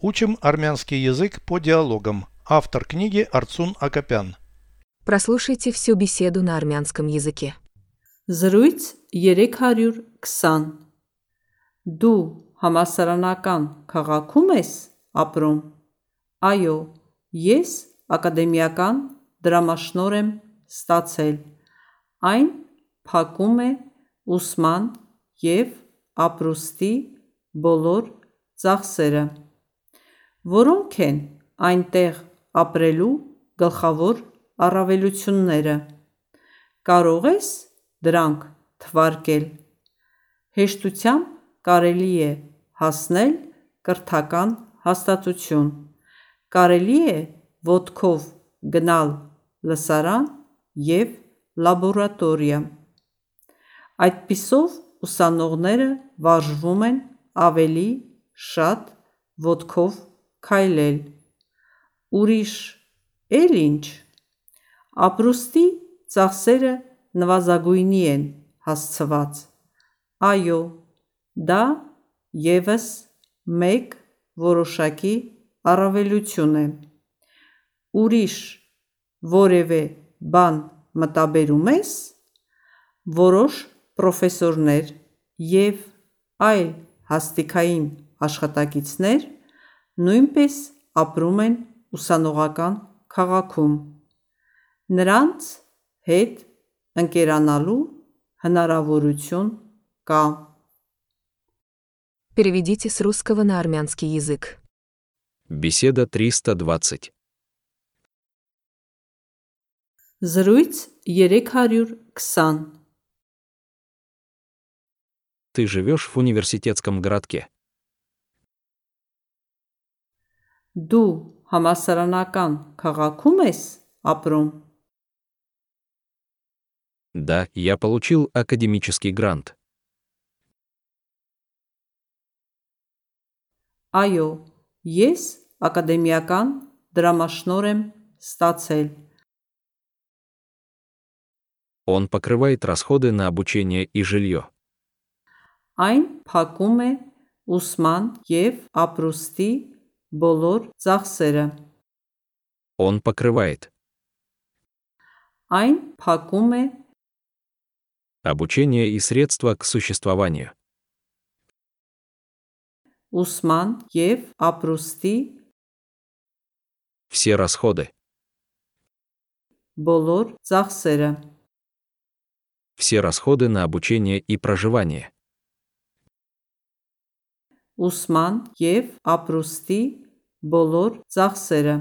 Учим армянский язык по диалогам. Автор книги Арцун Акопян. Прослушайте всю беседу на армянском языке. Զրույց 320 Դու համասարանական քաղաքում ես ապրում։ Այո, ես ակադեմիական դրամաշնոր եմ ստացել։ Այն փակում է ուսման և ապրուստի բոլոր ծախսերը։ Որոնք են այնտեղ ապրելու գլխավոր առավելությունները։ Կարող ես դրանք թվարկել։ Հեշտությամբ կարելի է հասնել կրթական հաստատություն։ Կարելի է ոտքով գնալ լսարան և լաբորատորիա։ Այդպիսով ուսանողները վարժվում են ավելի շատ ոտքով քայլել։ Ուրիշ է՞լ ինչ։ Ապրուստի ծախսերը նվազագույնի են հասցված։ Այո, դա ևս մեկ որոշակի առավելություն է։ Ուրիշ որևէ բան մտաբերում ե՞ս։ Որոշ պրոֆեսորներ և այլ աստիճանային աշխատակիցներ նույնպես ապրում են ուսանողական քաղաքում։ Նրանց հետ ընկերանալու հնարավորություն կա։ Переведите с русского на армянский язык. Беседа 320. Զրույց 320 Ты живешь в университетском городке. Դու համասարանական քաղաքում ես ապրում։ Да, я получил академический грант. Այո, ես ակադեմիական դրամաշնոր եմ ստացել։ Он покрывает расходы на обучение и жилье. Այն փակում է ուսման և ապրուստի բոլոր ծախսերը։ Он покрывает Այն փակում է обучение и средства к существованию. ուսման և ապրուստի Все расходы. բոլոր ծախսերը։ Все расходы на обучение и проживание. Ուսման և ապրուստի բոլոր ծախսերը։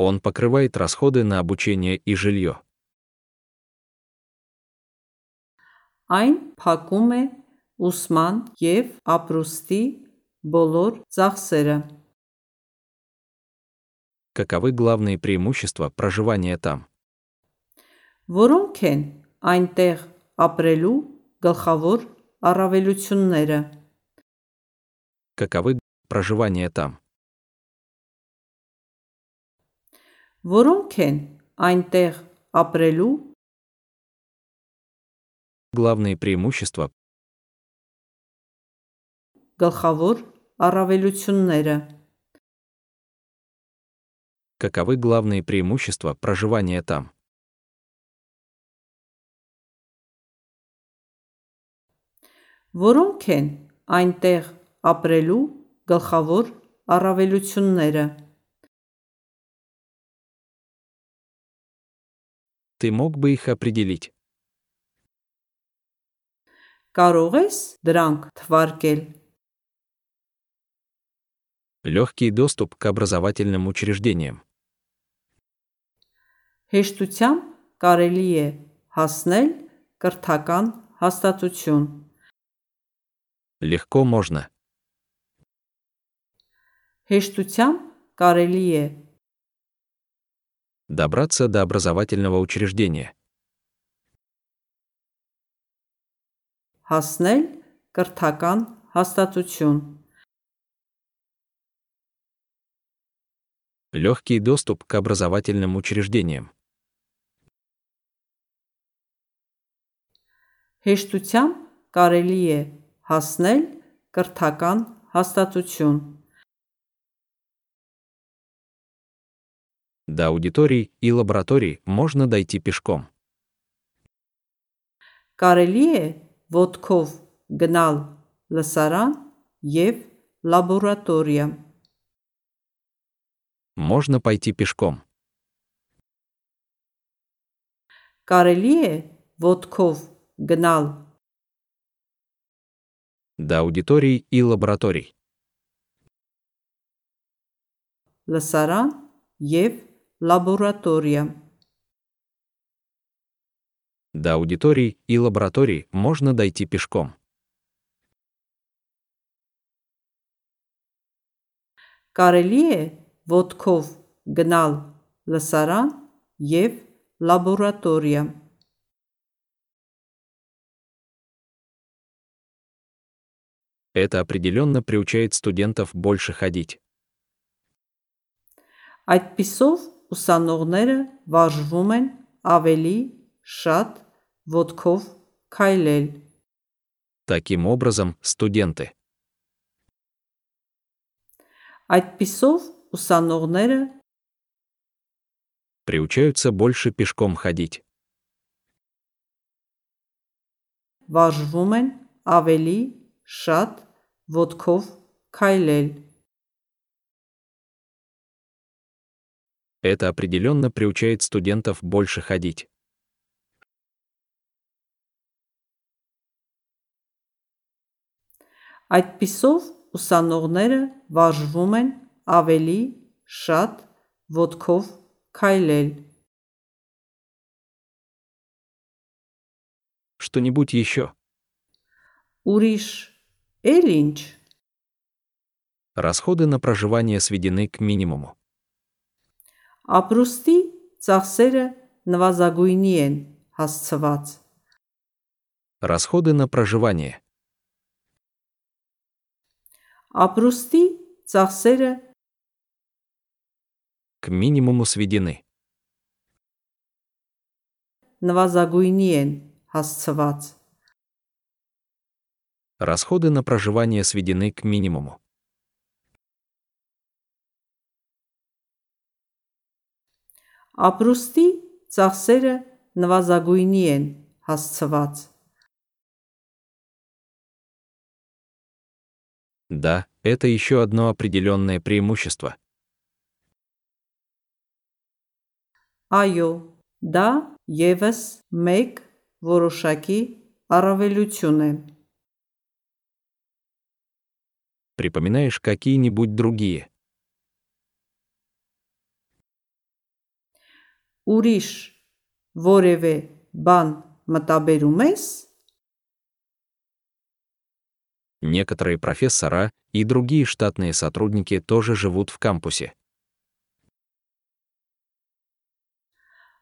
Он покрывает расходы на обучение и жилье. Այն փակում է ուսման և ապրուստի բոլոր ծախսերը։ Каковы главные преимущества проживания там? Որոնք են այնտեղ ապրելու գլխավոր առավելությունները։ Каковы проживания там? Որոնք են այնտեղ ապրելու Главные преимущества գլխավոր առավելությունները։ Каковы главные преимущества проживания там? Որոնք են այնտեղ ապրելու գլխավոր առավելությունները։ Ты мог бы их определить? Կարող ես դրանք թվարկել։ Легкий доступ к образовательным учреждениям. Հեշտությամբ կարելի է հասնել կրթական հաստատություն։ Легко можно. Հեշտությամբ կարելի է Добраться до образовательного учреждения. հասնել կրթական հաստատություն։ Легкий доступ к образовательным учреждениям. Հեշտությամբ կարելի է հասնել կրթական հաստատություն До аудиторий и лабораторий можно дойти пешком. Կարելի է ոտքով գնալ լսարան եւ լաբորատորիա Можно пойти пешком. Կարելի է ոտքով գնալ До аудиторий и лабораторий. լսարան եւ լաբորատորիա До аудиторий и лабораторий можно дойти пешком. Կարելի է ոտքով գնալ լսարան եւ լաբորատորիա Это определенно приучает студентов больше ходить. Այդպիսով ուսանողները վարժվում են ավելի շատ ոտքով քայլել Таким образом, студенты Այդպիսով ուսանողները приучаются больше пешком ходить. վարժվում են ավելի շատ ոտքով քայլել Это определенно приучает студентов больше ходить. Այդպիսով ուսանողները վարժվում են ավելի շատ ոտքով քայլել Что-нибудь еще? Ուրիշ էլ ինչ Расходы на проживание сведены к минимуму. ապրուստի ծախսերը նվազագույնի են հասցված Расходы на проживание. ապրուստի ծախսերը К минимуму сведены. նվազագույնի են հասցված Расходы на проживание сведены к минимуму. ապրուստի ծախսերը նվազագույնի են հասցված Да, это еще одно определенное преимущество. այո դա եւս մեկ որոշակի առավելություն է Припоминаешь какие-нибудь другие? ուրիշ որևէ բան մտաբերում ես Некоторые профессора и другие штатные сотрудники тоже живут в кампусе.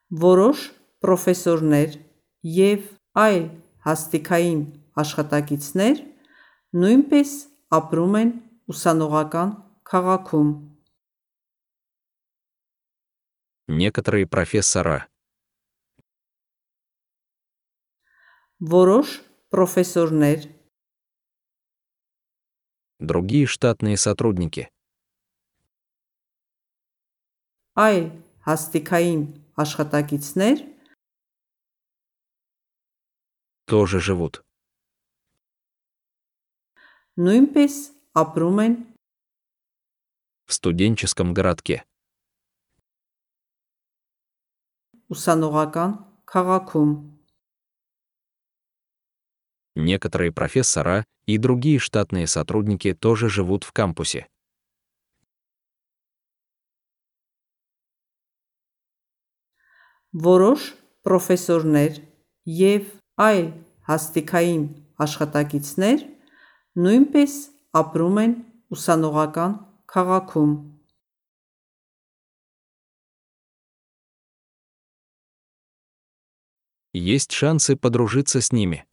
որոշ պրոֆեսորներ եւ այլ հաստիկային աշխատակիցներ նույնպես ապրում են ուսանողական քաղաքում Некоторые профессора որոշ պրոֆեսորներ другие штатные сотрудники այլ հաստիկային աշխատակիցներ тоже живут. նույնպես ապրում են В студенческом городке. ուսանողական քաղաքում Некоторые профессора и другие штатные сотрудники тоже живут в кампусе. որոշ պրոֆեսորներ եւ այլ հաստիկային աշխատակիցներ նույնպես ապրում են ուսանողական քաղաքում Есть шансы подружиться с ними.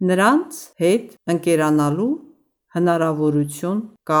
նրանց հետ ընկերանալու հնարավորություն կա